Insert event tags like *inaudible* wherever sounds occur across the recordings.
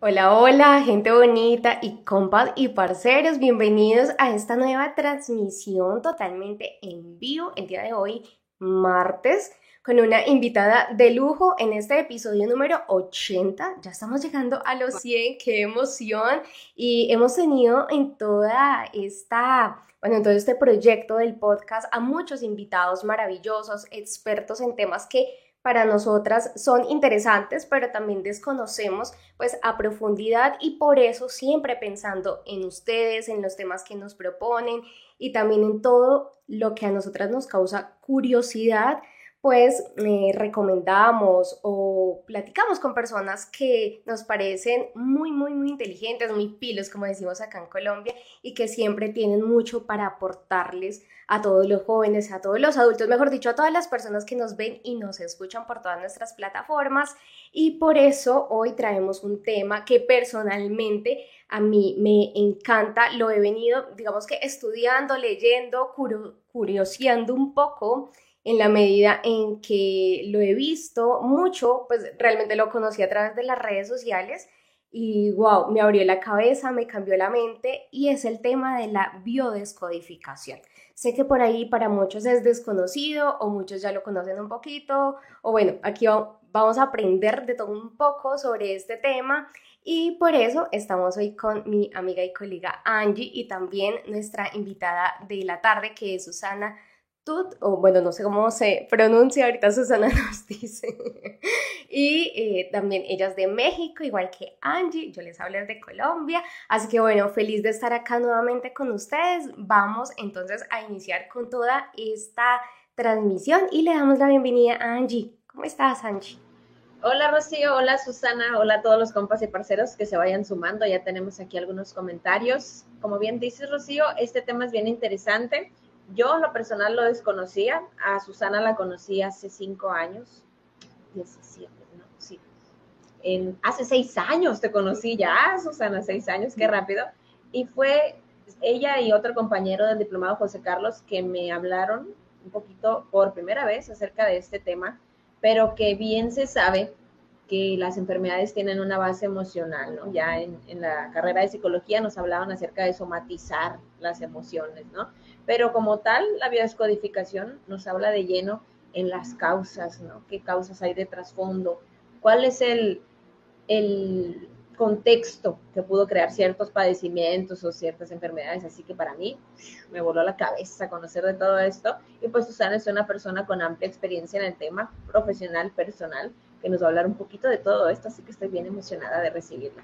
Hola, hola, gente bonita y compas y parceros, bienvenidos a esta nueva transmisión totalmente en vivo el día de hoy, martes, con una invitada de lujo en este episodio número 80. Ya estamos llegando a los 100, qué emoción. Y hemos tenido en toda esta, bueno, en todo este proyecto del podcast a muchos invitados maravillosos, expertos en temas que para nosotras son interesantes, pero también desconocemos pues a profundidad y por eso siempre pensando en ustedes, en los temas que nos proponen y también en todo lo que a nosotras nos causa curiosidad, pues eh, recomendamos o platicamos con personas que nos parecen muy, muy, muy inteligentes, muy pilos, como decimos acá en Colombia, y que siempre tienen mucho para aportarles a todos los jóvenes, a todos los adultos, mejor dicho, a todas las personas que nos ven y nos escuchan por todas nuestras plataformas. Y por eso hoy traemos un tema que personalmente a mí me encanta, lo he venido, digamos que estudiando, leyendo, curioseando un poco en la medida en que lo he visto mucho, pues realmente lo conocí a través de las redes sociales y wow, me abrió la cabeza, me cambió la mente y es el tema de la biodescodificación. Sé que por ahí para muchos es desconocido o muchos ya lo conocen un poquito o bueno, aquí vamos a aprender de todo un poco sobre este tema y por eso estamos hoy con mi amiga y colega Angie y también nuestra invitada de la tarde que es Susana o bueno, no sé cómo se pronuncia, ahorita Susana *laughs* nos dice. y eh, también ellas de México, igual que Angie, yo les hablo de Colombia. Así que bueno, feliz de estar acá nuevamente con ustedes. Vamos entonces a iniciar con toda esta transmisión y le damos la bienvenida a Angie. ¿Cómo estás, Angie? Hola Rocío, hola Susana, hola a todos los compas y parceros que se vayan sumando. Ya tenemos aquí algunos comentarios. Como bien dices, Rocío, este tema es bien interesante yo lo personal lo desconocía, a Susana la conocí hace cinco años, 17, no, sí. En, hace seis años te conocí ya, Susana, seis años, qué rápido. Y fue ella y otro compañero del diplomado José Carlos que me hablaron un poquito por primera vez acerca de este tema, pero que bien se sabe que las enfermedades tienen una base emocional, ¿no? Ya en, en, la carrera de psicología nos hablaban acerca de somatizar las emociones, ¿no? Pero como tal, la biodescodificación nos habla de lleno en las causas, ¿no? ¿Qué causas hay de trasfondo? ¿Cuál es el, el contexto que pudo crear ciertos padecimientos o ciertas enfermedades? Así que para mí me voló la cabeza conocer de todo esto. Y pues Susana es una persona con amplia experiencia en el tema profesional, personal, que nos va a hablar un poquito de todo esto, así que estoy bien emocionada de recibirla.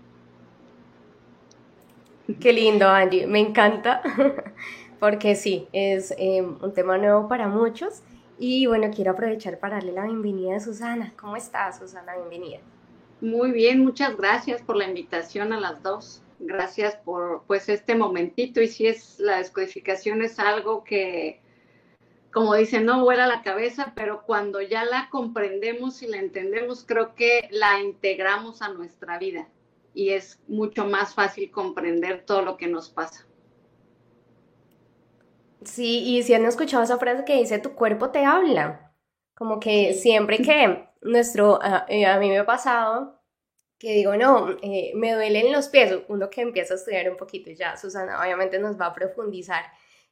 Qué lindo, Angie, me encanta. *laughs* porque sí, es em, un tema nuevo para muchos. Y bueno, quiero aprovechar para darle la bienvenida a Susana. ¿Cómo estás, Susana? Bienvenida. Muy bien, muchas gracias por la invitación a las dos. Gracias por pues este momentito y si es la descodificación es algo que como dicen, no vuela la cabeza, pero cuando ya la comprendemos y la entendemos, creo que la integramos a nuestra vida y es mucho más fácil comprender todo lo que nos pasa. Sí, y si han escuchado esa frase que dice tu cuerpo te habla, como que siempre que nuestro, eh, a, mí me ha pasado que digo, no, eh, me duelen los pies, uno que empieza a estudiar un poquito ya, Susana obviamente nos va a profundizar,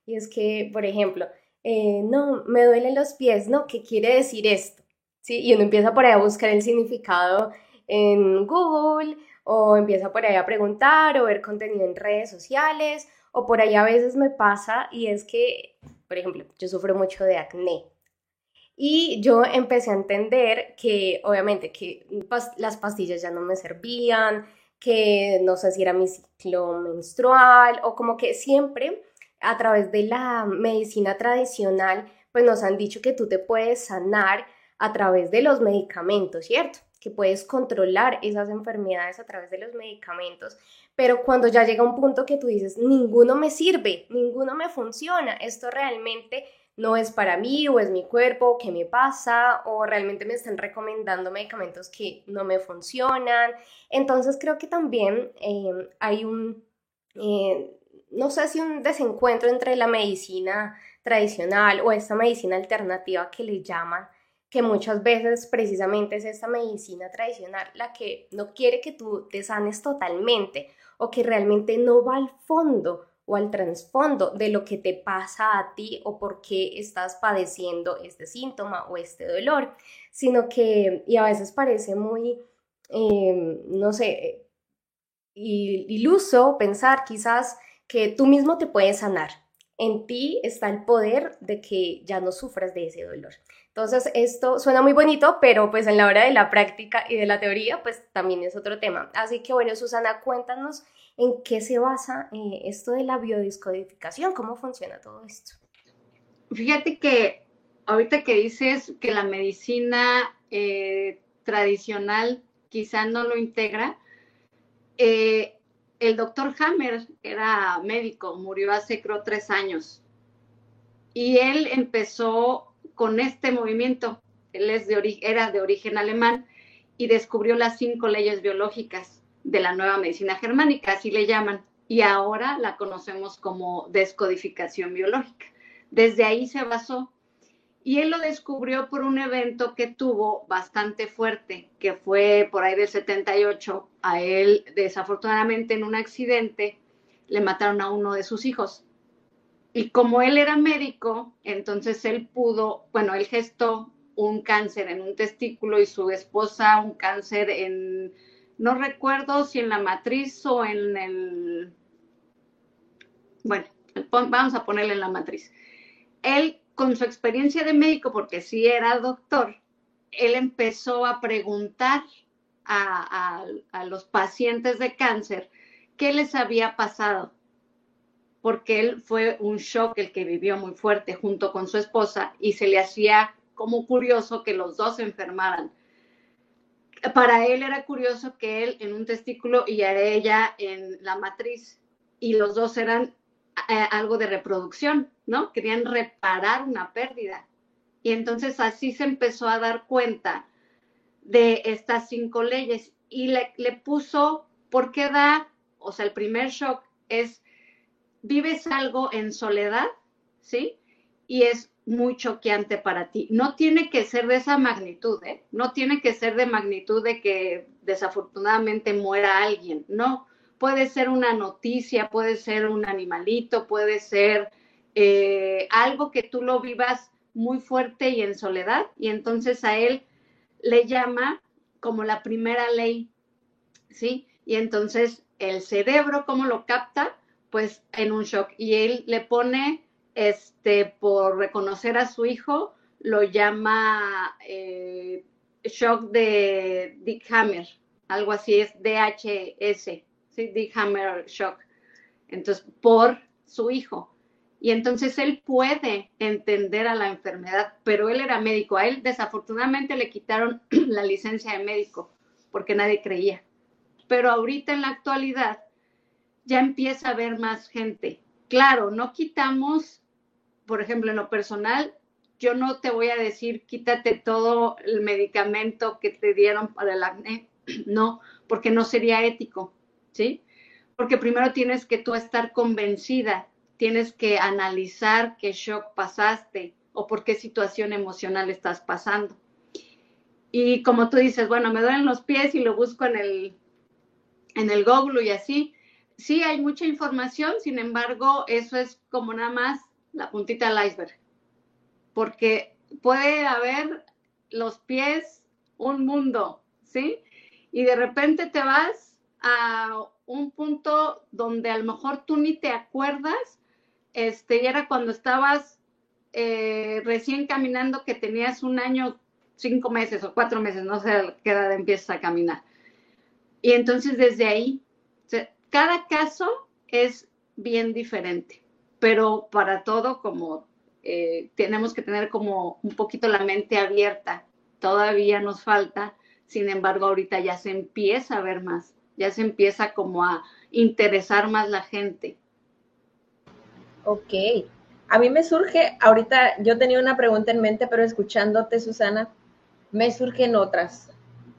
y es que, por ejemplo, eh, no, me duelen los pies, no, ¿qué quiere decir esto? ¿Sí? Y uno empieza por ahí a buscar el significado en Google o empieza por ahí a preguntar o ver contenido en redes sociales o por ahí a veces me pasa y es que, por ejemplo, yo sufro mucho de acné. Y yo empecé a entender que obviamente que las pastillas ya no me servían, que no sé si era mi ciclo menstrual o como que siempre a través de la medicina tradicional pues nos han dicho que tú te puedes sanar a través de los medicamentos, ¿cierto? Que puedes controlar esas enfermedades a través de los medicamentos, pero cuando ya llega un punto que tú dices, ninguno me sirve, ninguno me funciona, esto realmente no es para mí o es mi cuerpo, ¿qué me pasa? O realmente me están recomendando medicamentos que no me funcionan. Entonces creo que también em, hay un, eh, no sé si un desencuentro entre la medicina tradicional o esta medicina alternativa que le llaman, que muchas veces precisamente es esta medicina tradicional la que no quiere que tú te sanes totalmente o que realmente no va al fondo o al trasfondo de lo que te pasa a ti o por qué estás padeciendo este síntoma o este dolor, sino que, y a veces parece muy, em, no sé, iluso pensar quizás que tú mismo te puedes sanar. En ti está el poder de que ya no sufras de ese dolor. Entonces, esto suena muy bonito, pero pues en la hora de la práctica y de la teoría, pues también es otro tema. Así que bueno, Susana, cuéntanos en qué se basa eh, esto de la biodiscodificación, cómo funciona todo esto. Fíjate que ahorita que dices que la medicina eh, tradicional quizá no lo integra, eh, el doctor Hammer era médico, murió hace creo tres años. Y él empezó con este movimiento. Él es de era de origen alemán y descubrió las cinco leyes biológicas de la nueva medicina germánica, así le llaman, y ahora la conocemos como descodificación biológica. Desde ahí se basó y él lo descubrió por un evento que tuvo bastante fuerte, que fue por ahí del 78. A él, desafortunadamente, en un accidente, le mataron a uno de sus hijos. Y como él era médico, entonces él pudo, bueno, él gestó un cáncer en un testículo y su esposa un cáncer en, no recuerdo si en la matriz o en el, bueno, vamos a ponerle en la matriz. Él, con su experiencia de médico, porque sí era doctor, él empezó a preguntar a, a los pacientes de cáncer qué les había pasado porque él fue un shock el que vivió muy fuerte junto con su esposa y se le hacía como curioso que los dos se enfermaran. Para él era curioso que él en un testículo y ella en la matriz y los dos eran eh, algo de reproducción, ¿no? Querían reparar una pérdida. Y entonces así se empezó a dar cuenta de estas cinco leyes y le, le puso, ¿por qué da? O sea, el primer shock es vives algo en soledad, ¿sí? Y es muy choqueante para ti. No tiene que ser de esa magnitud, ¿eh? No tiene que ser de magnitud de que desafortunadamente muera alguien, no. Puede ser una noticia, puede ser un animalito, puede ser eh, algo que tú lo vivas muy fuerte y en soledad, y entonces a él le llama como la primera ley, ¿sí? Y entonces el cerebro, ¿cómo lo capta? Pues en un shock. Y él le pone, este, por reconocer a su hijo, lo llama eh, shock de Dick Hammer, algo así es DHS, ¿sí? Dick Hammer shock. Entonces, por su hijo. Y entonces él puede entender a la enfermedad, pero él era médico. A él desafortunadamente le quitaron *clears throat* la licencia de médico porque nadie creía. Pero ahorita en la actualidad ya empieza a haber más gente. Claro, no quitamos, por ejemplo, en lo personal, yo no te voy a decir quítate todo el medicamento que te dieron para el acné, *clears throat* no, porque no sería ético, ¿sí? Porque primero tienes que tú estar convencida, tienes que analizar qué shock pasaste o por qué situación emocional estás pasando. Y como tú dices, bueno, me duelen los pies y lo busco en el, en el Google y así, sí hay mucha información, sin embargo, eso es como nada más la puntita del iceberg, porque puede haber los pies un mundo, ¿sí? Y de repente te vas a un punto donde a lo mejor tú ni te acuerdas, este, y era cuando estabas eh, recién caminando que tenías un año, cinco meses o cuatro meses, no sé qué edad empiezas a caminar. Y entonces desde ahí cada caso es bien diferente, pero para todo como eh, tenemos que tener como un poquito la mente abierta. Todavía nos falta Sin embargo, ahorita ya se empieza a ver más, ya se empieza como a interesar más la gente. Ok. A mí me surge, ahorita yo tenía una pregunta en mente, pero escuchándote, Susana, me surgen otras.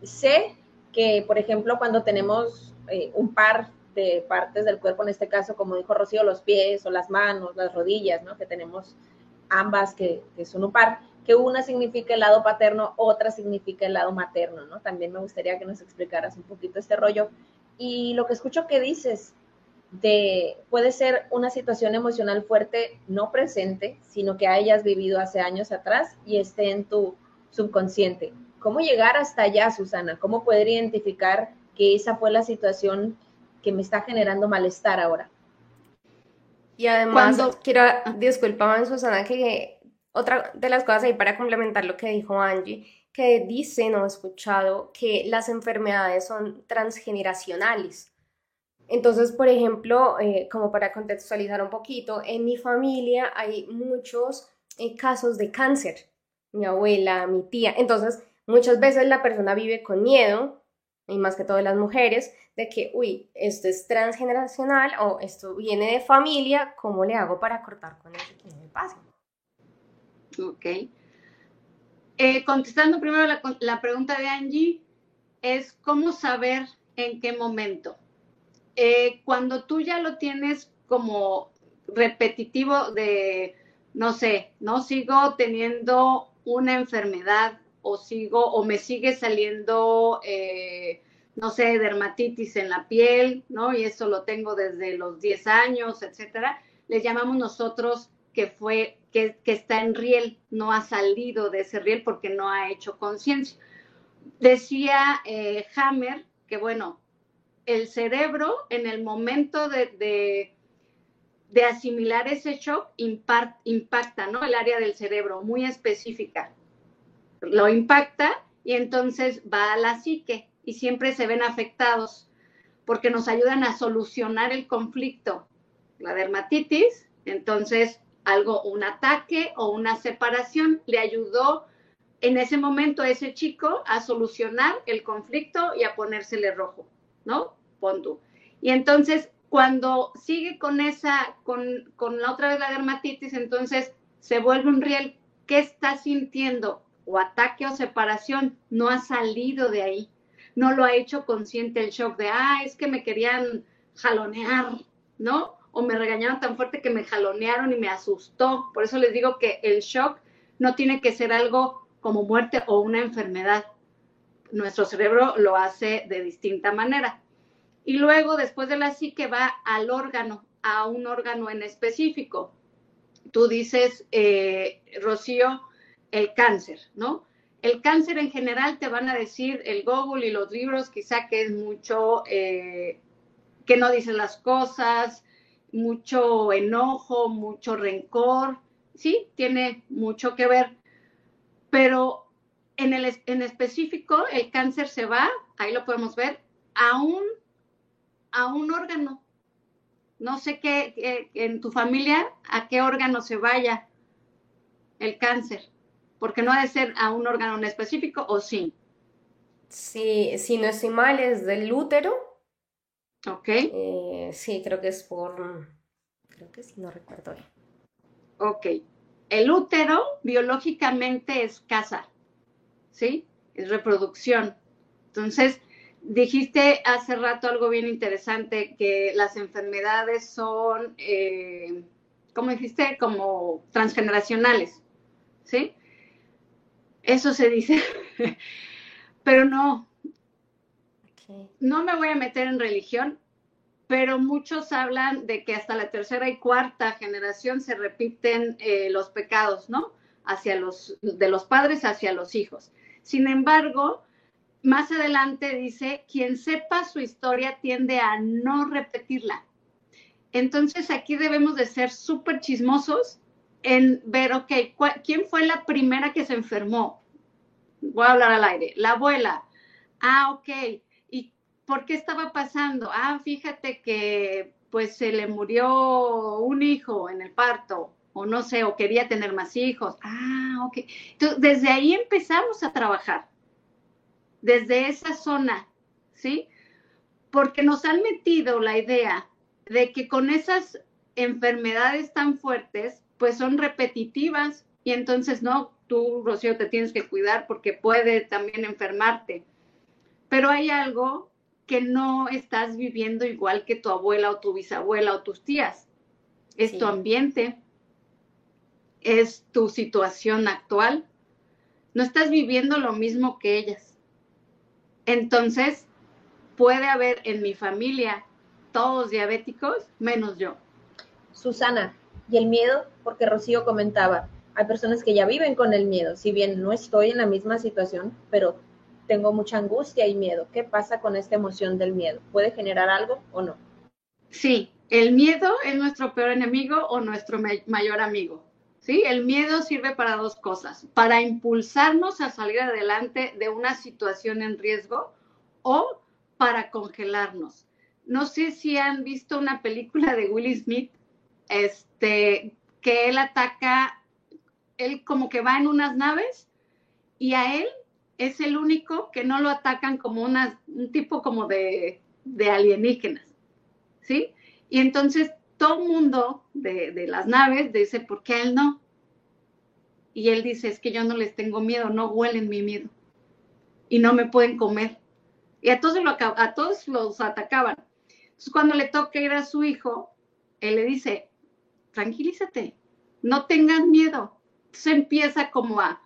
Sé que, por ejemplo, cuando tenemos eh, un par de partes del cuerpo, en este caso, como dijo Rocío, los pies o las manos, las rodillas, ¿no? Que tenemos ambas que, que son un par, que una significa el lado paterno, otra significa el lado materno, ¿no? También me gustaría que nos explicaras un poquito este rollo. Y lo que escucho que dices, de, puede ser una situación emocional fuerte, no presente, sino que hayas vivido hace años atrás y esté en tu subconsciente. ¿Cómo llegar hasta allá, Susana? ¿Cómo poder identificar que esa fue la situación que me está generando malestar ahora? Y además, quiero disculpar, Susana, que otra de las cosas ahí para complementar lo que dijo Angie, que dicen o he escuchado que las enfermedades son transgeneracionales. Entonces, por ejemplo, eh, como para contextualizar un poquito, en mi familia hay muchos eh, casos de cáncer. Mi abuela, mi tía. Entonces, muchas veces la persona vive con miedo, y más que todo las mujeres, de que, uy, esto es transgeneracional o esto viene de familia, ¿cómo le hago para cortar con eso que no me pasa? Ok. Eh, contestando primero la, la pregunta de Angie, es cómo saber en qué momento. Eh, cuando tú ya lo tienes como repetitivo de, no sé, no sigo teniendo una enfermedad o sigo o me sigue saliendo, eh, no sé, dermatitis en la piel, ¿no? Y eso lo tengo desde los 10 años, etcétera. Les llamamos nosotros que fue, que, está en riel, no ha salido de ese riel porque no ha hecho conciencia. Decía eh, Hammer que, bueno, el cerebro en el momento de, de, asimilar ese shock impacta, ¿no? El área del cerebro muy específica. Lo impacta y entonces va a la psique y siempre se ven afectados porque nos ayudan a solucionar el conflicto. La dermatitis, entonces algo, un ataque o una separación le ayudó en ese momento a ese chico a solucionar el conflicto y a ponérsele rojo. ¿no? Pon Y entonces, cuando sigue con esa, con, con la otra vez la dermatitis, entonces se vuelve un riel. ¿Qué está sintiendo? O ataque o separación, no ha salido de ahí. No lo ha hecho consciente el shock de, ah, es que me querían jalonear, ¿no? O me regañaron tan fuerte que me jalonearon y me asustó. Por eso les digo que el shock no tiene que ser algo como muerte o una enfermedad nuestro cerebro lo hace de distinta manera. Y luego, después de la psique, va al órgano, a un órgano en específico. Tú dices, eh, Rocío, el cáncer, ¿no? El cáncer en general te van a decir el Google y los libros, quizá que es mucho, eh, que no dicen las cosas, mucho enojo, mucho rencor, sí, tiene mucho que ver, pero en, el, en específico, el cáncer se va, ahí lo podemos ver, a un, a un órgano. No sé qué, en tu familia, a qué órgano se vaya el cáncer, porque no ha de ser a un órgano en específico o sí. Sí, si no estoy mal, es del útero. Ok. Eh, sí, creo que es por, creo que sí, no recuerdo. Ok. El útero biológicamente es casa. ¿sí? Es reproducción. Entonces, dijiste hace rato algo bien interesante, que las enfermedades son, eh, ¿cómo dijiste? Como transgeneracionales, ¿sí? Eso se dice, pero no. No me voy a meter en religión, pero muchos hablan de que hasta la tercera y cuarta generación se repiten eh, los pecados, ¿no? Hacia los, de los padres hacia los hijos. Sin embargo, más adelante dice, quien sepa su historia tiende a no repetirla. Entonces aquí debemos de ser súper chismosos en ver, ok, ¿quién fue la primera que se enfermó? Voy a hablar al aire. La abuela. Ah, ok. ¿Y por qué estaba pasando? Ah, fíjate que pues se le murió un hijo en el parto o no sé, o quería tener más hijos. Ah, ok. Entonces, desde ahí empezamos a trabajar. desde esa zona, ¿sí? Porque nos han metido la idea de que con esas enfermedades tan fuertes, pues son repetitivas y entonces no, tú, Rocío, te tienes que cuidar porque puede también enfermarte. Pero hay algo que no estás viviendo igual que tu abuela o tu bisabuela o tus tías. Es tu ambiente, es tu situación actual. No estás viviendo lo mismo que ellas. Entonces, puede haber en mi familia todos diabéticos, menos yo. Susana, y el miedo, porque Rocío comentaba, hay personas que ya viven con el miedo, si bien no estoy en la misma situación, pero tengo mucha angustia y miedo. ¿Qué pasa con esta emoción del miedo? ¿Puede generar algo o no? Sí, el miedo es nuestro peor enemigo o nuestro mayor amigo. ¿Sí? El miedo sirve para dos cosas, para impulsarnos a salir adelante de una situación en riesgo o para congelarnos. No sé si han visto una película de Will Smith, este, que él ataca, él como que va en unas naves y a él es el único que no lo atacan como un tipo como de, alienígenas, ¿sí? Y entonces todo mundo de, de, las naves dice, ¿por qué él no? Y él dice, es que yo no les tengo miedo, no huelen mi miedo y no me pueden comer. Y a todos, a todos los atacaban. Entonces cuando le toca ir a su hijo, él le dice, tranquilízate, no tengas miedo. Se empieza como a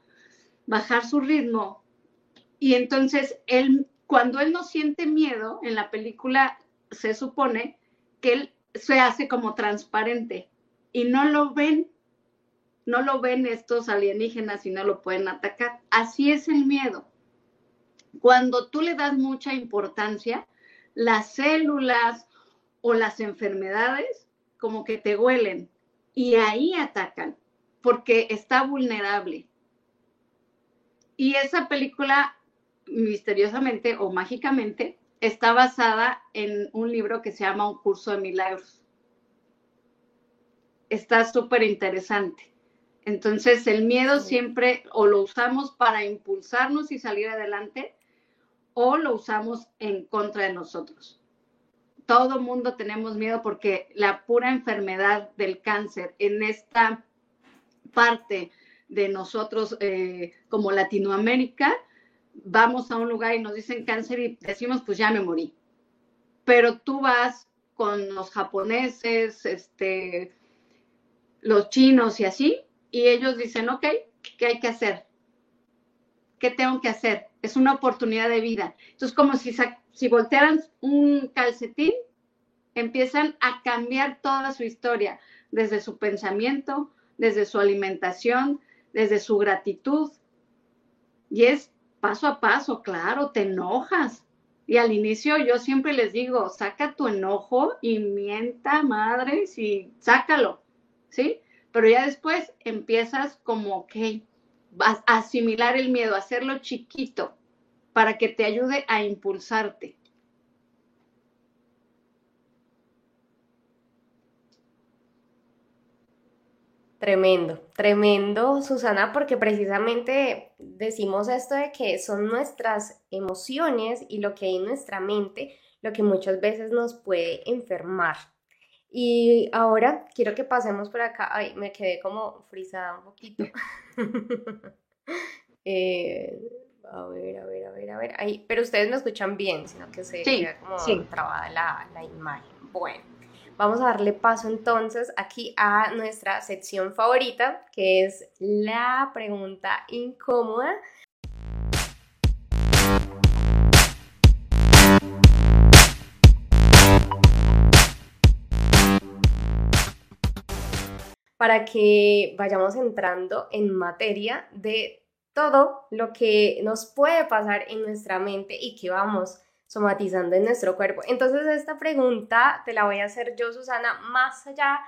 bajar su ritmo, y entonces, él, cuando él no siente miedo, en la película se supone que él se hace como transparente y no lo ven, no lo ven estos alienígenas y no lo pueden atacar. Así es el miedo. Cuando tú le das mucha importancia, las células o las enfermedades como que te huelen y ahí atacan porque está vulnerable. Y esa película misteriosamente o mágicamente está basada en un libro que se llama Un curso de milagros. Está súper interesante. Entonces, el miedo siempre o lo usamos para impulsarnos y salir adelante o lo usamos en contra de nosotros. Todo mundo tenemos miedo porque la pura enfermedad del cáncer en esta parte de nosotros eh, como Latinoamérica vamos a un lugar y nos dicen cáncer y decimos, pues ya me morí. Pero tú vas con los japoneses, este, los chinos y así, y ellos dicen, ok, ¿qué hay que hacer? ¿Qué tengo que hacer? Es una oportunidad de vida. Entonces, como si, si voltearan un calcetín, empiezan a cambiar toda su historia, desde su pensamiento, desde su alimentación, desde su gratitud. Y es paso a paso, claro, te enojas. Y al inicio yo siempre les digo, saca tu enojo y mienta madres y sácalo, ¿sí? Pero ya después empiezas como, ok, vas a asimilar el miedo, hacerlo chiquito para que te ayude a impulsarte. Tremendo, tremendo, Susana, porque precisamente decimos esto de que son nuestras emociones y lo que hay en nuestra mente lo que muchas veces nos puede enfermar. Y ahora quiero que pasemos por acá. Ay, me quedé como frisada un poquito. *laughs* *laughs* Eh, a ver, a ver, a ver, a ver. Ahí, pero ustedes me escuchan bien, sino que se sí, como sí. trabada la, la imagen. Bueno. Vamos a darle paso entonces aquí a nuestra sección favorita, que es la pregunta incómoda. Para que vayamos entrando en materia de todo lo que nos puede pasar en nuestra mente y que vamos somatizando en nuestro cuerpo. Entonces esta pregunta te la voy a hacer yo, Susana, más allá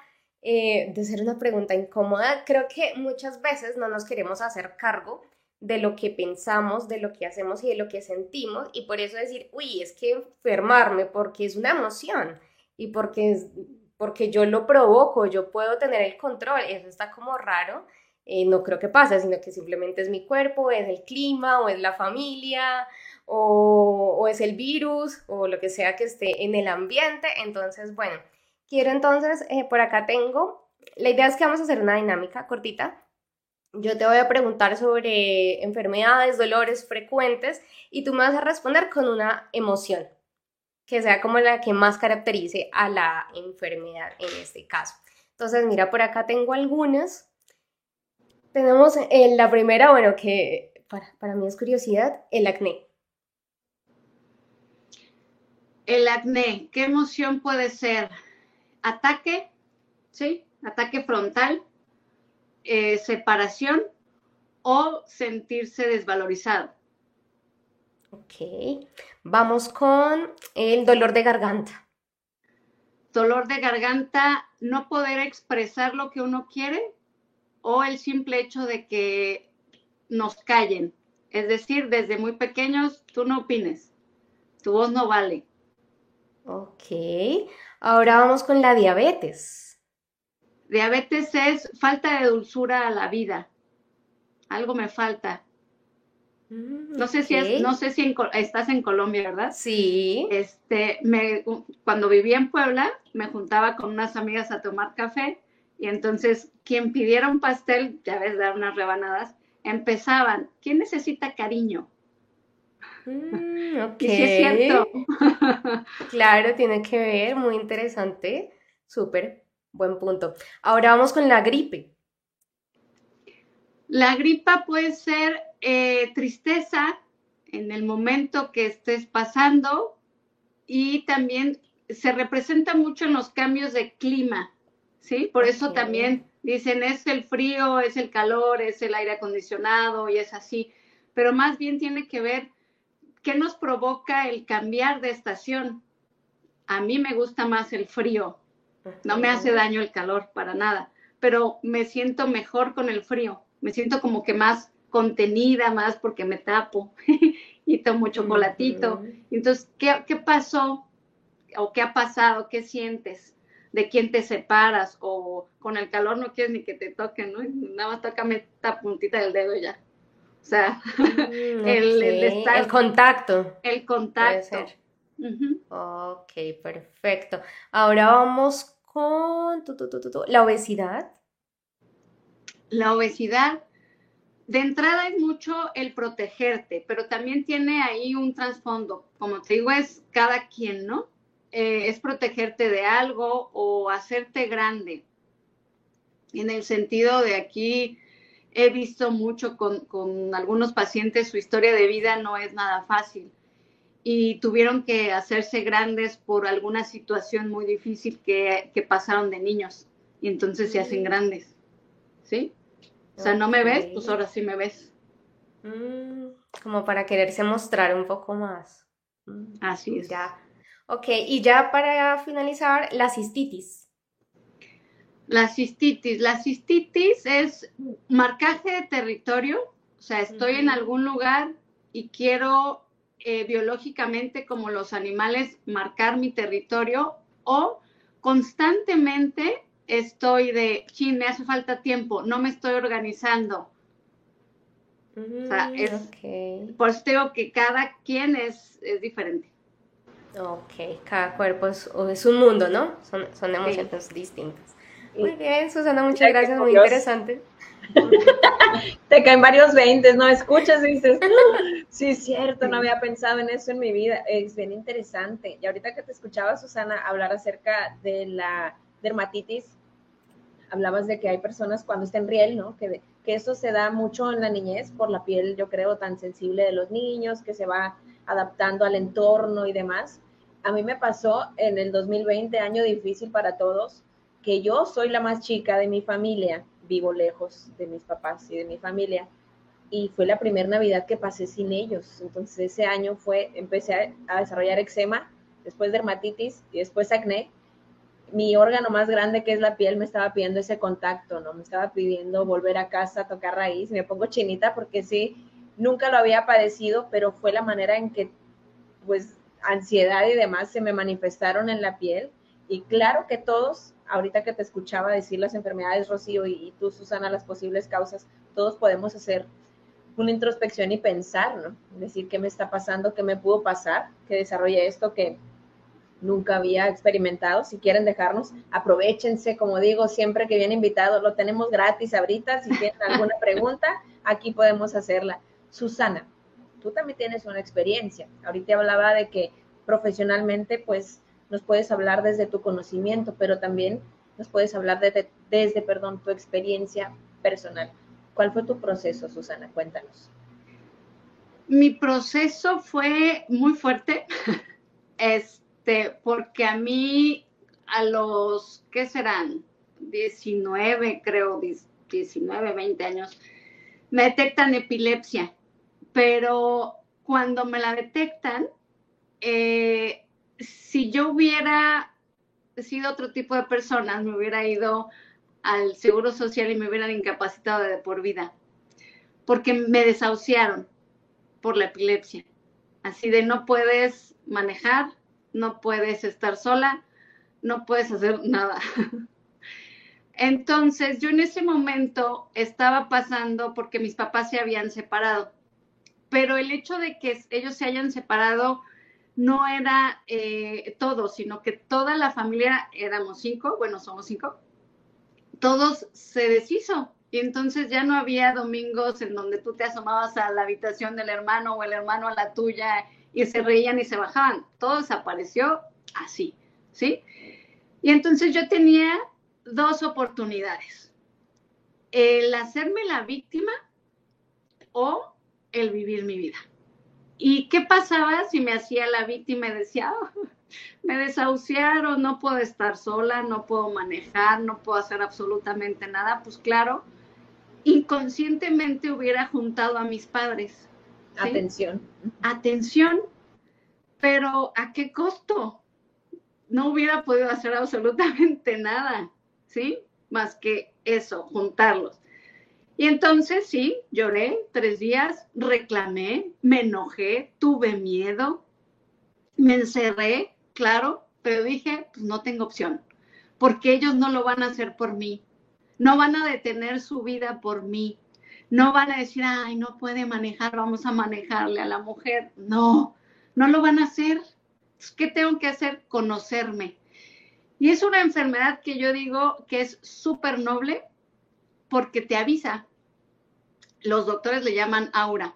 eh, de ser una pregunta incómoda, creo que muchas veces no nos queremos hacer cargo de lo que pensamos, de lo que hacemos y de lo que sentimos y por eso decir, uy, es que enfermarme porque es una emoción y porque, es, porque yo lo provoco, yo puedo tener el control, eso está como raro. Eh, no creo que pase, sino que simplemente es mi cuerpo, es el clima o es la familia o, es el virus o lo que sea que esté en el ambiente. Entonces, bueno, quiero entonces, eh, por acá tengo, la idea es que vamos a hacer una dinámica cortita. Yo te voy a preguntar sobre enfermedades, dolores frecuentes y tú me vas a responder con una emoción que sea como la que más caracterice a la enfermedad en este caso. Entonces, mira, por acá tengo algunas. Tenemos en la primera, bueno, que para, para mí es curiosidad, el acné. El acné, ¿qué emoción puede ser? Ataque, ¿sí? Ataque frontal, eh, separación o sentirse desvalorizado. Ok, vamos con el dolor de garganta. Dolor de garganta, no poder expresar lo que uno quiere o el simple hecho de que nos callen. Es decir, desde muy pequeños, tú no opines, tu voz no vale. Ok, ahora vamos con la diabetes. Diabetes es falta de dulzura a la vida. Algo me falta. Mm, No sé si es, no sé si en estás en Colombia, ¿verdad? Sí. Este, me, cuando vivía en Puebla, me juntaba con unas amigas a tomar café y entonces quien pidiera un pastel, ya ves, dar unas rebanadas, empezaban, ¿quién necesita cariño? Mm, ok. Y sí es cierto. *laughs* Claro, tiene que ver, muy interesante. Súper, buen punto. Ahora vamos con la gripe. La gripa puede ser eh, tristeza en el momento que estés pasando y también se representa mucho en los cambios de clima, ¿sí? Por eso también dicen es el frío, es el calor, es el aire acondicionado y es así, pero más bien tiene que ver qué nos provoca el cambiar de estación. A mí me gusta más el frío, no me hace daño el calor para nada, pero me siento mejor con el frío. Me siento como que más contenida, más porque me tapo *laughs* y tomo chocolatito. Entonces, ¿qué, ¿qué pasó o qué ha pasado? ¿Qué sientes? ¿De quién te separas? O con el calor no quieres ni que te toquen, ¿no? Nada más tócame esta puntita del dedo y ya. O sea, Mm, el- el ok, estar- el contacto. el contacto. ser. Ujú. Ok, perfecto. Ahora vamos con tu, tu, tu, tu, tu, la obesidad. La obesidad, de entrada es mucho el protegerte, pero también tiene ahí un trasfondo. Como te digo, es cada quien, ¿no? Eh, es protegerte de algo o hacerte grande. En el sentido de aquí, he visto mucho con, con algunos pacientes, su historia de vida no es nada fácil y tuvieron que hacerse grandes por alguna situación muy difícil que, que pasaron de niños y entonces se hacen Mm. grandes. ¿Sí? O sea, no me ves, pues ahora sí me ves. Mm, como para quererse mostrar un poco más. Mm, Así es. Ya. Ok, y ya para finalizar, la cistitis. La cistitis. La cistitis es marcaje de territorio. O sea, estoy en algún lugar y quiero eh, biológicamente, como los animales, marcar mi territorio o constantemente estoy de, chin, me hace falta tiempo, no me estoy organizando. sea, Mm, es- ok. Por eso digo que cada quien es, es diferente. Ok, cada cuerpo es, un mundo, ¿no? Son, son emociones distintas. Muy bien, Susana, muchas Mira gracias, muy interesante. *laughs* Te caen varios veintes, ¿no? Escuchas y dices, "Ah, sí, es cierto, no había pensado en eso en mi vida. Es bien interesante. Y ahorita que te escuchaba, Susana, hablar acerca de la dermatitis, hablabas de que hay personas cuando está en riel, ¿no? Que, de- que eso se da mucho en la niñez por la piel, yo creo, tan sensible de los niños, que se va adaptando al entorno y demás. A mí me pasó en el 2020, año difícil para todos, que yo soy la más chica de mi familia, vivo lejos de mis papás y de mi familia, y fue la primera Navidad que pasé sin ellos. Entonces ese año fue, empecé a, desarrollar eczema, después dermatitis y después acné. Mi órgano más grande, que es la piel, me estaba pidiendo ese contacto, ¿no? Me estaba pidiendo volver a casa, tocar raíz. Me pongo chinita porque sí, nunca lo había padecido, pero fue la manera en que, pues, ansiedad y demás se me manifestaron en la piel. Y claro que todos, ahorita que te escuchaba decir las enfermedades, Rocío, y, y tú, Susana, las posibles causas, todos podemos hacer una introspección y pensar, ¿no? Decir qué me está pasando, qué me pudo pasar, que desarrolle esto que nunca había experimentado. Si quieren dejarnos, aprovechense, como digo, siempre que viene invitado, lo tenemos gratis ahorita. Si tienen alguna *laughs* pregunta, aquí podemos hacerla. Susana, tú también tienes una experiencia. Ahorita hablaba de que profesionalmente, pues, nos puedes hablar desde tu conocimiento, pero también nos puedes hablar desde, desde perdón, tu experiencia personal. ¿Cuál fue tu proceso, Susana? Cuéntanos. Mi proceso fue muy fuerte, *laughs* este, porque a mí a los, ¿qué serán? 19, creo, 19, 20 años, me detectan epilepsia, pero cuando me la detectan, eh, si yo hubiera sido otro tipo de persona, me hubiera ido al Seguro Social y me hubieran incapacitado de por vida, porque me desahuciaron por la epilepsia. Así de no puedes manejar, no puedes estar sola, no puedes hacer nada. *laughs* Entonces yo en ese momento estaba pasando porque mis papás se habían separado, pero el hecho de que ellos se hayan separado no era eh, todo, sino que toda la familia, éramos cinco, bueno, somos cinco, todos se deshizo. Y entonces ya no había domingos en donde tú te asomabas a la habitación del hermano o el hermano a la tuya y se reían y se bajaban. Todo desapareció así, ¿sí? Y entonces yo tenía dos oportunidades. El hacerme la víctima o el vivir mi vida. ¿Y qué pasaba si me hacía la víctima y decía, oh, me desahuciaron, no puedo estar sola, no puedo manejar, no puedo hacer absolutamente nada, pues claro, inconscientemente hubiera juntado a mis padres. Atención. Atención, pero ¿a qué costo? No hubiera podido hacer absolutamente nada, ¿sí? Más que eso, juntarlos. Y entonces sí, lloré tres días, reclamé, me enojé, tuve miedo, me encerré, claro, pero dije, pues no tengo opción, porque ellos no lo van a hacer por mí, no van a detener su vida por mí, no van a decir, ay, no puede manejar, vamos a manejarle a la mujer, no, no lo van a hacer. ¿Qué tengo que hacer? Conocerme. Y es una enfermedad que yo digo que es súper noble porque te avisa. Los doctores le llaman aura.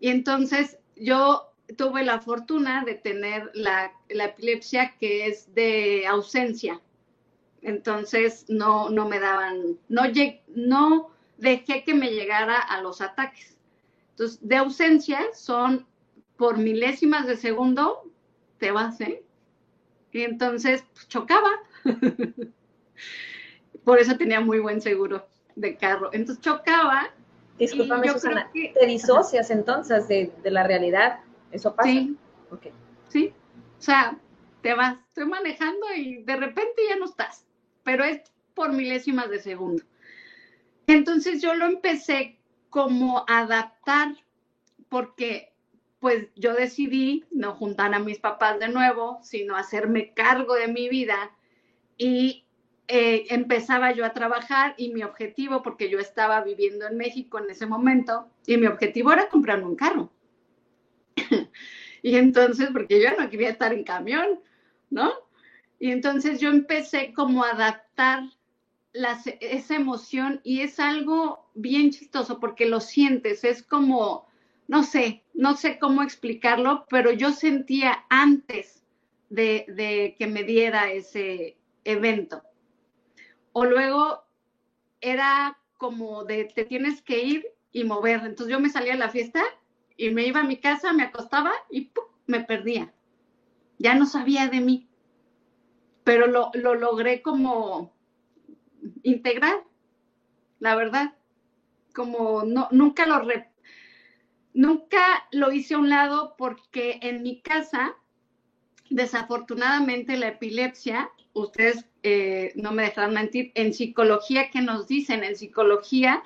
Y entonces yo tuve la fortuna de tener la, epilepsia que es de ausencia. Entonces no, no me daban, no, dejé que me llegara a los ataques. Entonces, de ausencia son por milésimas de segundo, te vas, ¿eh? Y entonces pues, chocaba. *laughs* por eso tenía muy buen seguro de carro. Entonces chocaba. Discúlpame, Susana, te disocias entonces de, de la realidad. ¿Eso pasa? Sí. Sí. O sea, te vas, estoy manejando y de repente ya no estás, pero es por milésimas de segundo. Entonces yo lo empecé como adaptar porque pues yo decidí no juntar a mis papás de nuevo, sino hacerme cargo de mi vida y eh, empezaba yo a trabajar y mi objetivo, porque yo estaba viviendo en México en ese momento, y mi objetivo era comprarme un carro. *clears throat* y entonces, porque yo no quería estar en camión, ¿no? Y entonces yo empecé como a adaptar esa emoción y es algo bien chistoso porque lo sientes, es como, no sé, no sé cómo explicarlo, pero yo sentía antes de, de que me diera ese evento. O luego era como de te tienes que ir y mover. Entonces yo me salía a la fiesta y me iba a mi casa, me acostaba y me perdía. Ya no sabía de mí, pero lo, logré como integrar, la verdad, como no, nunca lo nunca lo hice a un lado porque en mi casa, desafortunadamente la epilepsia, ustedes eh, no me dejarán mentir, en psicología, ¿qué nos dicen? En psicología,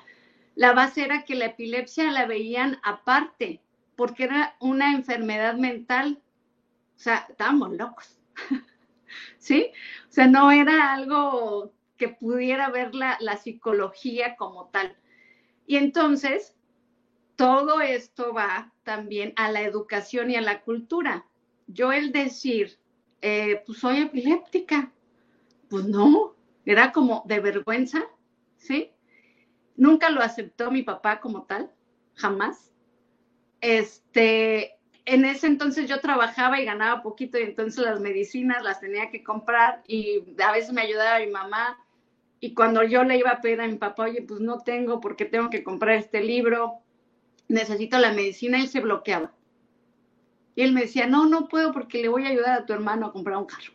la base era que la epilepsia la veían aparte, porque era una enfermedad mental. O sea, estábamos locos. *laughs* ¿Sí? O sea, no era algo que pudiera ver la, psicología como tal. Y entonces, todo esto va también a la educación y a la cultura. Yo el decir, eh, pues soy epiléptica, pues no, era como de vergüenza, ¿sí? Nunca lo aceptó mi papá como tal, jamás. Este, en ese entonces yo trabajaba y ganaba poquito y entonces las medicinas las tenía que comprar y a veces me ayudaba mi mamá y cuando yo le iba a pedir a mi papá, oye, pues no tengo porque tengo que comprar este libro, necesito la medicina, él se bloqueaba. Y él me decía, no, no puedo porque le voy a ayudar a tu hermano a comprar un carro.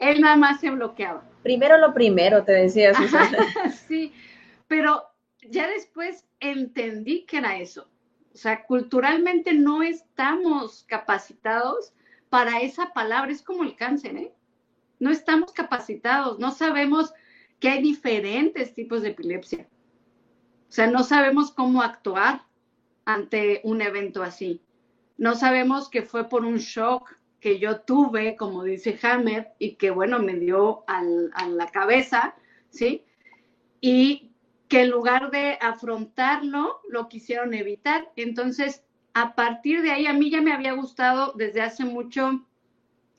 Él nada más se bloqueaba. Primero lo primero, te decía *laughs* sí, pero ya después entendí que era eso. O sea, culturalmente no estamos capacitados para esa palabra. Es como el cáncer, ¿eh? No estamos capacitados, no sabemos que hay diferentes tipos de epilepsia. O sea, no sabemos cómo actuar ante un evento así. No sabemos que fue por un shock que yo tuve, como dice Hammer, y que bueno, me dio a la cabeza, ¿sí? Y que en lugar de afrontarlo, lo quisieron evitar. Entonces, a partir de ahí, a mí ya me había gustado desde hace mucho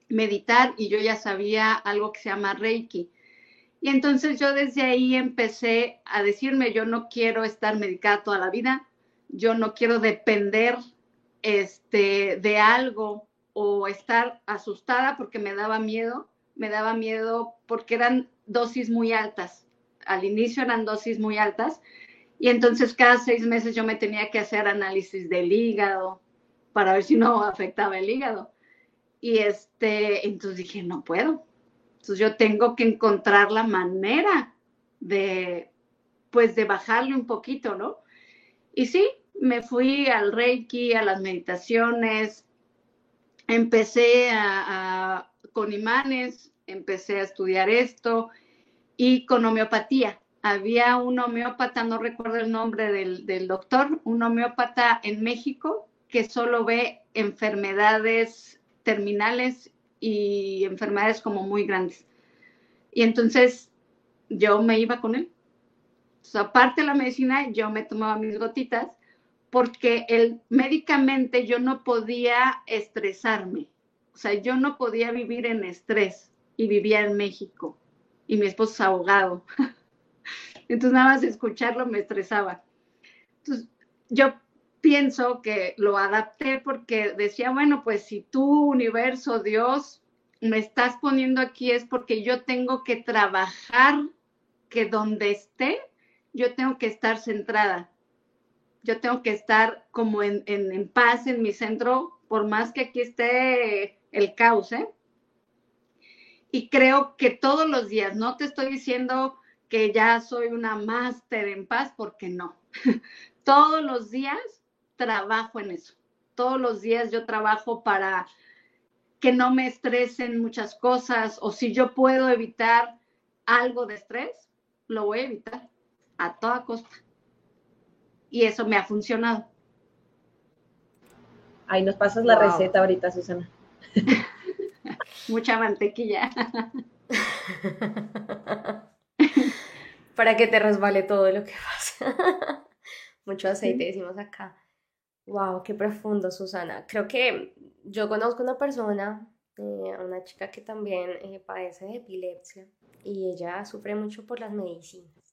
meditar y yo ya sabía algo que se llama Reiki. Y entonces yo desde ahí empecé a decirme, yo no quiero estar medicada toda la vida, yo no quiero depender este, de algo o estar asustada porque me daba miedo, me daba miedo porque eran dosis muy altas. Al inicio eran dosis muy altas y entonces cada seis meses yo me tenía que hacer análisis del hígado para ver si no *laughs* afectaba el hígado. Y este, entonces dije, no puedo, entonces yo tengo que encontrar la manera de, pues, de bajarle un poquito, ¿no? Y sí, me fui al Reiki, a las meditaciones, empecé con imanes, empecé a estudiar esto y con homeopatía. Había un homeópata, no recuerdo el nombre del, del doctor, un homeópata en México que solo ve enfermedades terminales y enfermedades como muy grandes. Y entonces yo me iba con él. aparte de la medicina, yo me tomaba mis gotitas porque el, médicamente yo no podía estresarme. O sea, yo no podía vivir en estrés y vivía en México y mi esposo es abogado. *laughs* Entonces nada más escucharlo me estresaba. Entonces yo pienso que lo adapté porque decía, bueno, pues si tú, universo, Dios, me estás poniendo aquí es porque yo tengo que trabajar que donde esté, yo tengo que estar centrada. Yo tengo que estar como en, en, paz en mi centro, por más que aquí esté el caos, ¿eh? Y creo que todos los días, no te estoy diciendo que ya soy una máster en paz, porque no. *laughs* todos los días trabajo en eso. Todos los días yo trabajo para que no me estresen muchas cosas o si yo puedo evitar algo de estrés, lo voy a evitar a toda costa. Y eso me ha funcionado. Ahí nos pasas la receta ahorita, Susana. *laughs* Mucha mantequilla. *laughs* Para que te resbale todo lo que pasa. *laughs* Mucho aceite, decimos acá. Wow, qué profundo, Susana. Creo que yo conozco una persona, eh, una chica que también eh, padece de epilepsia y ella sufre mucho por las medicinas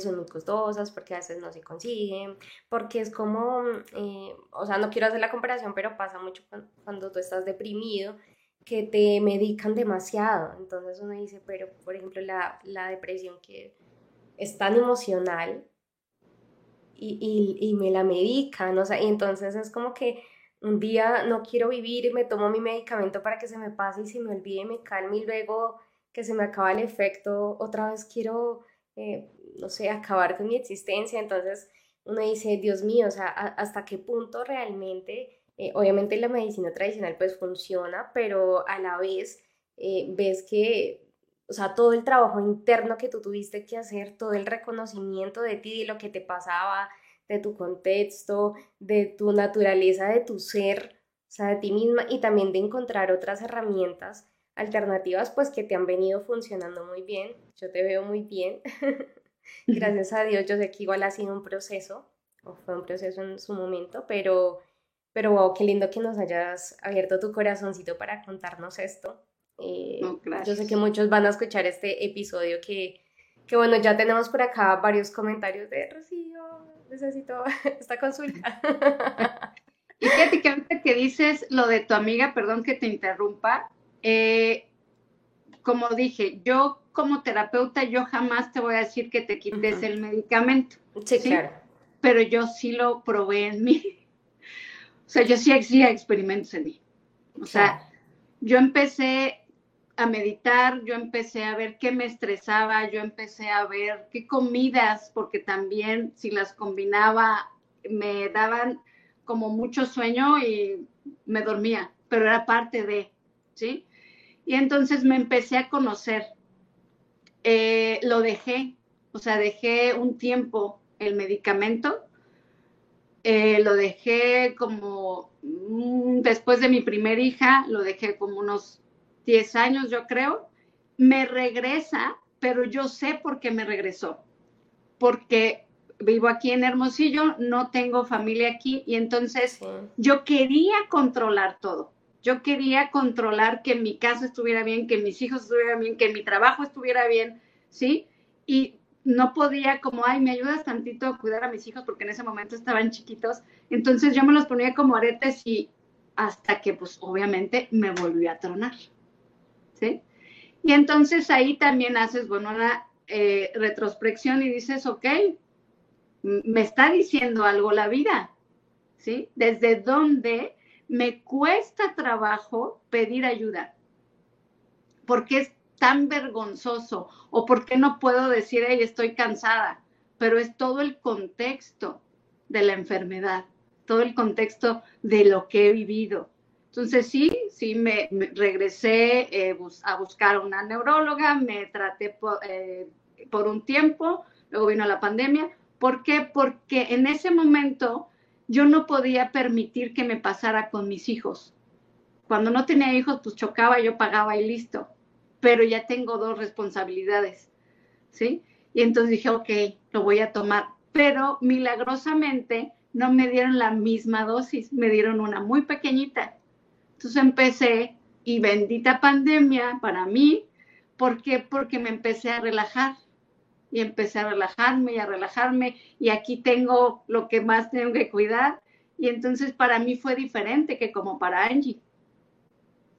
son muy costosas, porque a veces no se consiguen, porque es como, eh, o sea, no quiero hacer la comparación, pero pasa mucho cuando, tú estás deprimido, que te medican demasiado. Entonces uno dice, pero por ejemplo, la, la depresión que es tan emocional, y, y, me la medican, o sea, y entonces es como que un día no quiero vivir y me tomo mi medicamento para que se me pase y se me olvide y me calme y luego que se me acaba el efecto, otra vez quiero, eh, no sé, acabar con mi existencia, entonces uno dice, Dios mío, o sea, hasta qué punto realmente, eh, obviamente la medicina tradicional pues funciona, pero a la vez eh, ves que o sea, todo el trabajo interno que tú tuviste que hacer, todo el reconocimiento de ti, de lo que te pasaba, de tu contexto, de tu naturaleza, de tu ser, o sea, de ti misma y también de encontrar otras herramientas alternativas, pues que te han venido funcionando muy bien. Yo te veo muy bien. *laughs* *laughs* Gracias a Dios, yo sé que igual ha sido un proceso, fue un proceso en su momento, pero, pero wow, qué lindo que nos hayas abierto tu corazoncito para contarnos esto. Eh, yo sé que muchos van a escuchar este episodio que, que, bueno, ya tenemos por acá varios comentarios de Rocío, necesito *laughs* esta consulta. *laughs* y fíjate que ahorita que dices lo de tu amiga, perdón que te interrumpa, eh, como dije, yo como terapeuta, yo jamás te voy a decir que te quites el medicamento. Sí, claro. Pero yo sí lo probé en mí. O sea, yo sí hacía experimentos en mí. O sea, yo empecé a meditar, yo empecé a ver qué me estresaba, yo empecé a ver qué comidas, porque también si las combinaba me daban como mucho sueño y me dormía, pero era parte de, ¿sí? Y entonces me empecé a conocer. Eh, lo dejé, o sea, dejé un tiempo el medicamento. Eh, lo dejé como mm, después de mi primera hija, lo dejé como unos 10 años, yo creo. Me regresa, pero yo sé por qué me regresó. Porque vivo aquí en Hermosillo, no tengo familia aquí y entonces yo quería controlar todo. Yo quería controlar que mi casa estuviera bien, que mis hijos estuvieran bien, que mi trabajo estuviera bien, ¿sí? Y no podía como, ay, me ayudas tantito a cuidar a mis hijos porque en ese momento estaban chiquitos. Entonces yo me los ponía como aretes y hasta que pues obviamente me volví a tronar, ¿sí? Y entonces ahí también haces, bueno, una eh, retrospección y dices, ok, me está diciendo algo la vida, ¿sí? ¿Desde dónde me cuesta trabajo pedir ayuda. porque es tan vergonzoso? ¿O por qué no puedo decir, hey, estoy cansada? Pero es todo el contexto de la enfermedad, todo el contexto de lo que he vivido. Entonces sí, sí me, regresé eh, a buscar una neuróloga, me traté por, eh, por un tiempo, luego vino la pandemia. ¿Por qué? Porque en ese momento yo no podía permitir que me pasara con mis hijos. Cuando no tenía hijos, pues chocaba, yo pagaba y listo. Pero ya tengo dos responsabilidades, ¿sí? Y entonces dije, ok, lo voy a tomar. Pero milagrosamente no me dieron la misma dosis, me dieron una muy pequeñita. Entonces empecé, y bendita pandemia para mí, ¿por qué? Porque me empecé a relajar y empecé a relajarme y a relajarme y aquí tengo lo que más tengo que cuidar y entonces para mí fue diferente que como para Angie.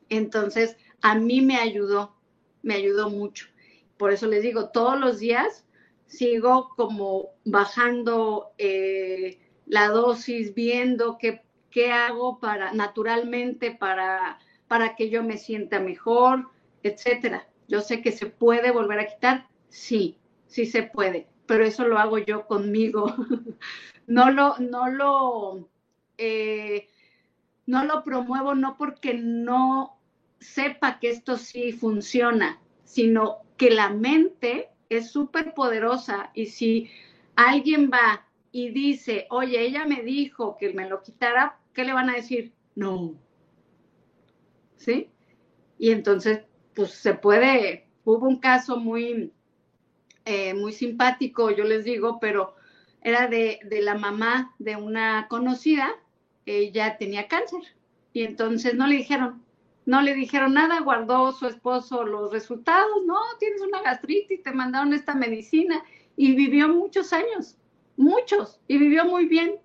Entonces a mí me ayudó, me ayudó mucho. Por eso les digo, todos los días sigo como bajando eh, la dosis, viendo qué, qué hago para naturalmente para, para que yo me sienta mejor, etcétera. Yo sé que se puede volver a quitar, sí, sí se puede, pero eso lo hago yo conmigo. *laughs* no lo, no lo, eh, no lo promuevo no porque no sepa que esto sí funciona, sino que la mente es súper poderosa y si alguien va y dice, oye, ella me dijo que me lo quitara, ¿qué le van a decir? No. ¿Sí? Y entonces, pues se puede, hubo un caso muy, eh, muy simpático, yo les digo, pero era de, la mamá de una conocida, ella tenía cáncer y entonces no le dijeron, no le dijeron nada, guardó su esposo los resultados, no, tienes una gastritis, te mandaron esta medicina y vivió muchos años, muchos, y vivió muy bien.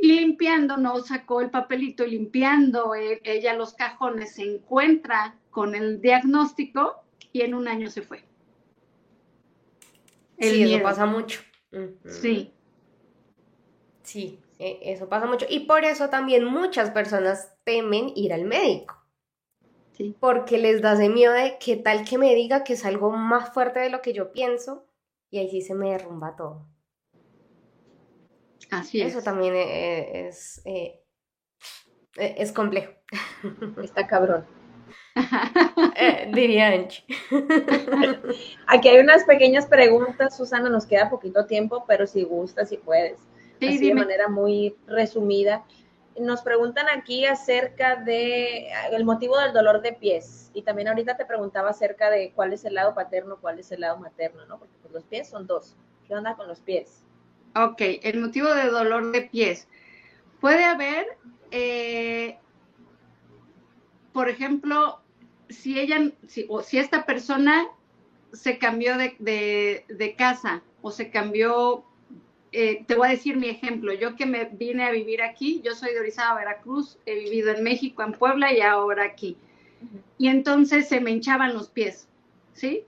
Y limpiando, no sacó el papelito, y limpiando eh, ella los cajones, se encuentra con el diagnóstico y en un año se fue sí, eso pasa mucho. Sí. Sí, e, eso pasa mucho. Y por eso también muchas personas temen ir al médico. Sí. Porque les da ese miedo de qué tal que me diga que es algo más fuerte de lo que yo pienso y ahí sí se me derrumba todo. Así es. Eso también e, e, es, es, es complejo. Está cabrón. *laughs* Eh, diría Angie. *laughs* Aquí hay unas pequeñas preguntas, Susana, nos queda poquito tiempo, pero si gustas, si puedes. de manera muy resumida. Nos preguntan aquí acerca de el motivo del dolor de pies y también ahorita te preguntaba acerca de cuál es el lado paterno, cuál es el lado materno, ¿no? Porque pues, los pies son dos. ¿Qué onda con los pies? Ok, el motivo de dolor de pies. Puede haber, eh, por ejemplo, si ella, si, o si esta persona se cambió de, casa o se cambió, eh, te voy a decir mi ejemplo, yo que me vine a vivir aquí, yo soy de Orizaba, Veracruz, he vivido en México, en Puebla y ahora aquí. Y entonces se me hinchaban los pies, ¿sí?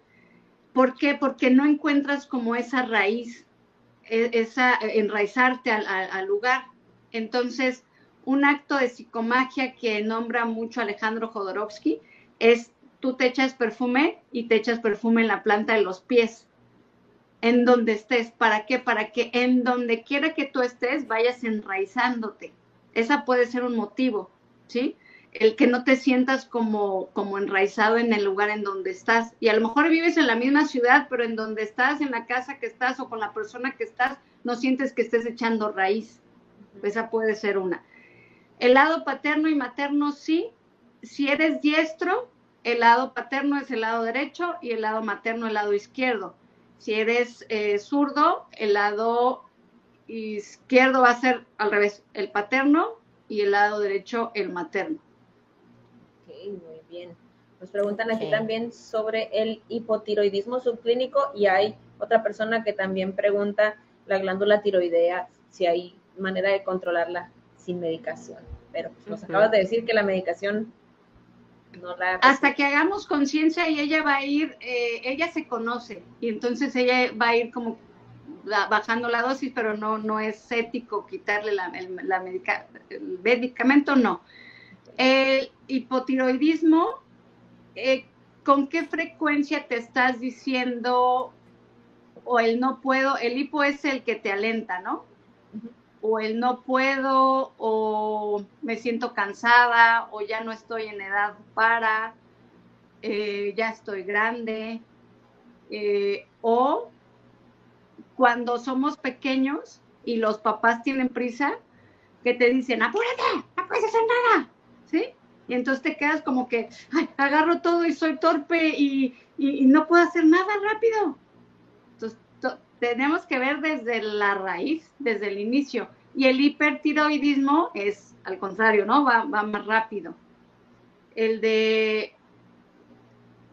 ¿Por qué? Porque no encuentras como esa raíz, e, esa enraizarte al, lugar. Entonces, un acto de psicomagia que nombra mucho Alejandro Jodorowsky es tú te echas perfume y te echas perfume en la planta de los pies, en donde estés. ¿Para qué? Para que en donde quiera que tú estés vayas enraizándote. Esa puede ser un motivo, ¿sí? El que no te sientas como, como enraizado en el lugar en donde estás. Y a lo mejor vives en la misma ciudad, pero en donde estás, en la casa que estás o con la persona que estás, no sientes que estés echando raíz. Esa puede ser una. El lado paterno y materno sí. Si eres diestro, el lado paterno es el lado derecho y el lado materno el lado izquierdo. Si eres eh, zurdo, el lado izquierdo va a ser al revés, el paterno y el lado derecho el materno. Ok, muy bien. Nos preguntan aquí también sobre el hipotiroidismo subclínico y hay otra persona que también pregunta la glándula tiroidea, si hay manera de controlarla sin medicación. Pero pues, nos acabas de decir que la medicación hasta que hagamos conciencia y ella va a ir, eh, ella se conoce y entonces ella va a ir como bajando la dosis, pero no, no es ético quitarle el, medicamento, no. El hipotiroidismo, eh, ¿con qué frecuencia te estás diciendo o el no puedo? El hipo es el que te alenta, ¿no? O el no puedo, o me siento cansada, o ya no estoy en edad para, eh, ya estoy grande, eh, o cuando somos pequeños y los papás tienen prisa, que te dicen, apúrate, no puedes hacer nada, ¿sí? Y entonces te quedas como que, ay, agarro todo y soy torpe y, y no puedo hacer nada rápido tenemos que ver desde la raíz, desde el inicio. Y el hipertiroidismo es al contrario, ¿no? Va, más rápido. El de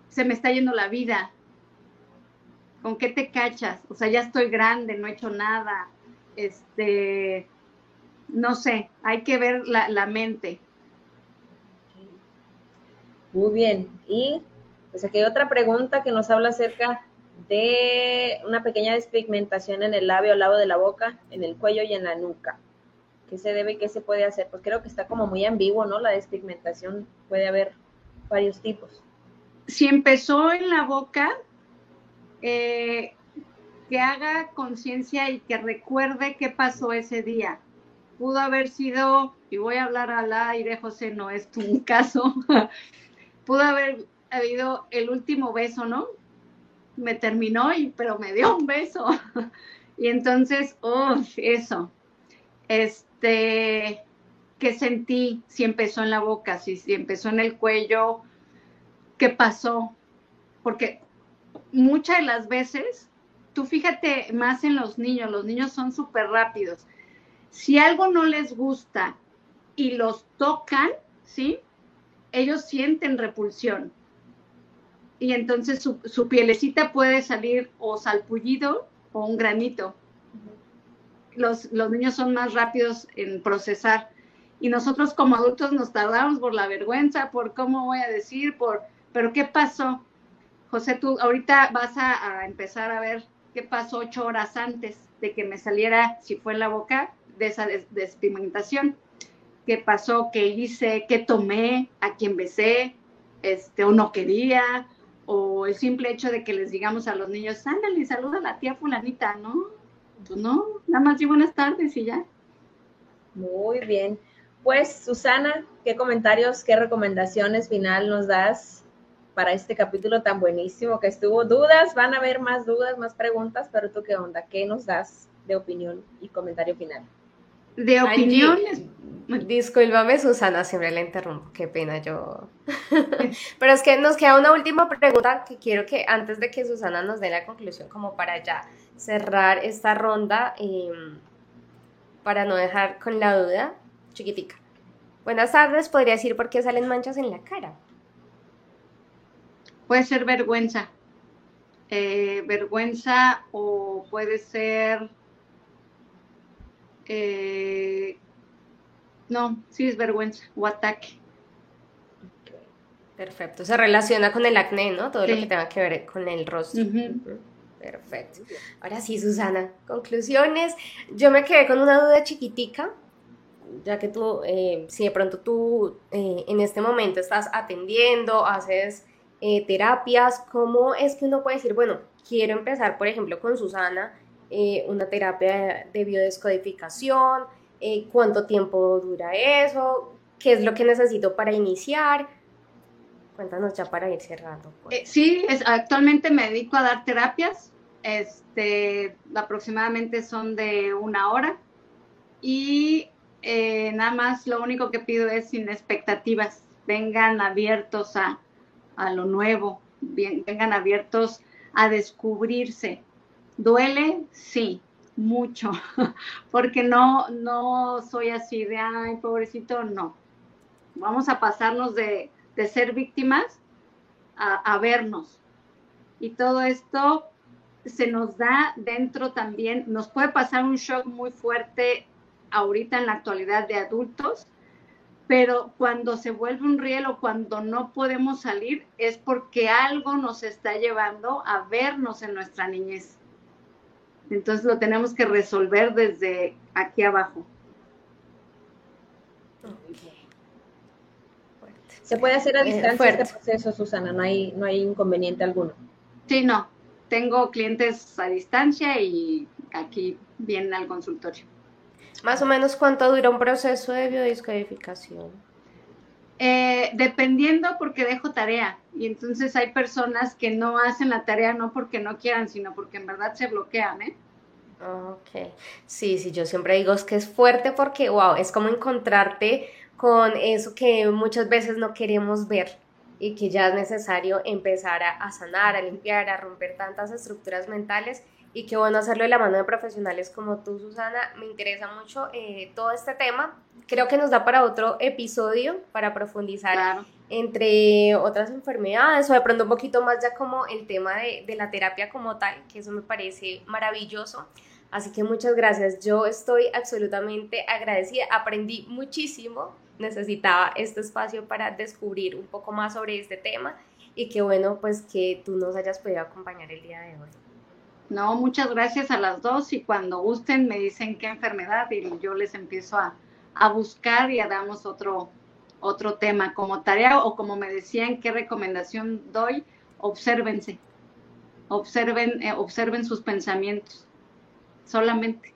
se me está yendo la vida. ¿Con qué te cachas? O sea, ya estoy grande, no he hecho nada. Este, no sé, hay que ver la, la mente. Muy bien. Y pues aquí hay otra pregunta que nos habla acerca de una pequeña despigmentación en el labio al lado de la boca, en el cuello y en la nuca. ¿Qué se debe y qué se puede hacer? Pues creo que está como muy ambiguo, ¿no? La despigmentación puede haber varios tipos. Si empezó en la boca, eh, que haga conciencia y que recuerde qué pasó ese día. Pudo haber sido, y voy a hablar al aire, José, no es tu *laughs* caso, pudo haber habido el último beso, ¿no? Me terminó, y, pero me dio un beso. *laughs* y entonces, oh, eso. Este, ¿qué sentí? Si empezó en la boca, si, si empezó en el cuello, ¿qué pasó? Porque muchas de las veces, tú fíjate más en los niños, los niños son súper rápidos. Si algo no les gusta y los tocan, ¿sí? Ellos sienten repulsión y entonces su, su, pielecita puede salir o salpullido o un granito. Los, los, niños son más rápidos en procesar y nosotros como adultos nos tardamos por la vergüenza, por cómo voy a decir, por, pero ¿qué pasó? José, tú ahorita vas a, empezar a ver qué pasó ocho horas antes de que me saliera, si fue en la boca, de esa despigmentación. ¿Qué pasó? ¿Qué hice? ¿Qué tomé? ¿A quién besé? Este, o no quería, o el simple hecho de que les digamos a los niños, ándale, saluda a la tía fulanita, ¿no? Pues no, nada más y buenas tardes y ya. Muy bien. Pues, Susana, ¿qué comentarios, qué recomendaciones final nos das para este capítulo tan buenísimo que estuvo? ¿Dudas? Van a haber más dudas, más preguntas, pero tú qué onda? ¿Qué nos das de opinión y comentario final? De opiniones. Discúlpame, Susana, siempre la interrumpo. Qué pena yo. *laughs* Pero es que nos queda una última pregunta que quiero que antes de que Susana nos dé la conclusión, como para ya cerrar esta ronda, em, para no dejar con la duda, chiquitica. Buenas tardes, ¿podría decir por qué salen manchas en la cara? Puede ser vergüenza. Eh, vergüenza o puede ser... Eh, no, sí es vergüenza o ataque. Perfecto. Se relaciona con el acné, ¿no? Todo lo que tenga que ver con el rostro. Perfecto. Ahora sí, Susana, conclusiones. Yo me quedé con una duda chiquitica, ya que tú, eh, si de pronto tú eh, en este momento estás atendiendo, haces eh, terapias, ¿cómo es que uno puede decir, bueno, quiero empezar, por ejemplo, con Susana, una terapia de biodescodificación? Eh, cuánto tiempo dura eso, qué es lo que necesito para iniciar. Cuéntanos ya para ir cerrando. Pues. Eh, sí, actualmente me dedico a dar terapias, este, aproximadamente son de una hora y eh, nada más lo único que pido es sin expectativas, vengan abiertos a, a lo nuevo, vengan abiertos a descubrirse. ¿Duele? Sí, mucho, *laughs* porque no, no soy así de, ay, pobrecito, no. Vamos a pasarnos de, ser víctimas a, vernos. Y todo esto se nos da dentro también, nos puede pasar un shock muy fuerte ahorita en la actualidad de adultos, pero cuando se vuelve un riel o cuando no podemos salir es porque algo nos está llevando a vernos en nuestra niñez. Entonces lo tenemos que resolver desde aquí abajo. Se puede hacer a eh, distancia este proceso, Susana, no hay, no hay inconveniente alguno. Sí, no. Tengo clientes a distancia y aquí vienen al consultorio. Más o menos cuánto dura un proceso de biodescodificación. Eh, dependiendo porque dejo tarea y entonces hay personas que no hacen la tarea no porque no quieran, sino porque en verdad se bloquean, ¿eh? Ok, sí, sí, yo siempre digo que es fuerte porque, wow, es como encontrarte con eso que muchas veces no queremos ver y que ya es necesario empezar a sanar, a limpiar, a romper tantas estructuras mentales y qué bueno hacerlo de la mano de profesionales como tú, Susana. Me interesa mucho eh, todo este tema. Creo que nos da para otro episodio para profundizar entre otras enfermedades o de pronto un poquito más ya como el tema de, de la terapia como tal, que eso me parece maravilloso. Así que muchas gracias. Yo estoy absolutamente agradecida. Aprendí muchísimo. Necesitaba este espacio para descubrir un poco más sobre este tema y qué bueno pues que tú nos hayas podido acompañar el día de hoy. No, muchas gracias a las dos y cuando gusten me dicen qué enfermedad y yo les empiezo a, buscar y a damos otro, otro tema como tarea o como me decían, qué recomendación doy, obsérvense, observen, eh, observen sus pensamientos, solamente.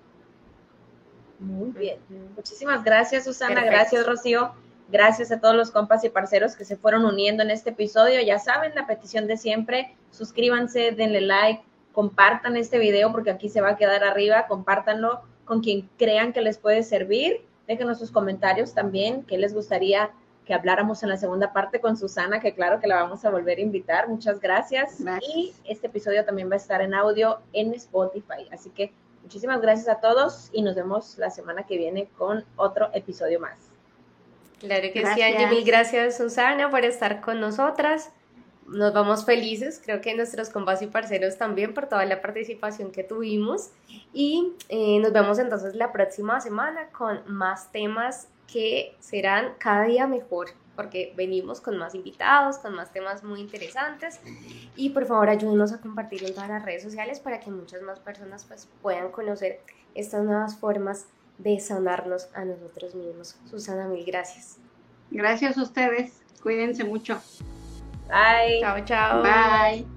Muy bien. Muchísimas gracias, Susana. Gracias, Rocío. Gracias a todos los compas y parceros que se fueron uniendo en este episodio. Ya saben, la petición de siempre, suscríbanse, denle like, compartan este video porque aquí se va a quedar arriba, compártanlo con quien crean que les puede servir. Déjenos sus comentarios también, qué les gustaría que habláramos en la segunda parte con Susana, que claro que la vamos a volver a invitar. Muchas gracias. Y este episodio también va a estar en audio en Spotify. Así que muchísimas gracias a todos y nos vemos la semana que viene con otro episodio más. Claro que sí, Angie. Mil gracias, Susana, por estar con nosotras nos vamos felices, creo que nuestros compas y parceros también por toda la participación que tuvimos y eh, nos vemos entonces la próxima semana con más temas que serán cada día mejor porque venimos con más invitados, con más temas muy interesantes y por favor ayúdenos a compartir en todas las redes sociales para que muchas más personas pues, puedan conocer estas nuevas formas de sanarnos a nosotros mismos. Susana, mil gracias. Gracias a ustedes, cuídense mucho. Bye. Chao, chao. Bye.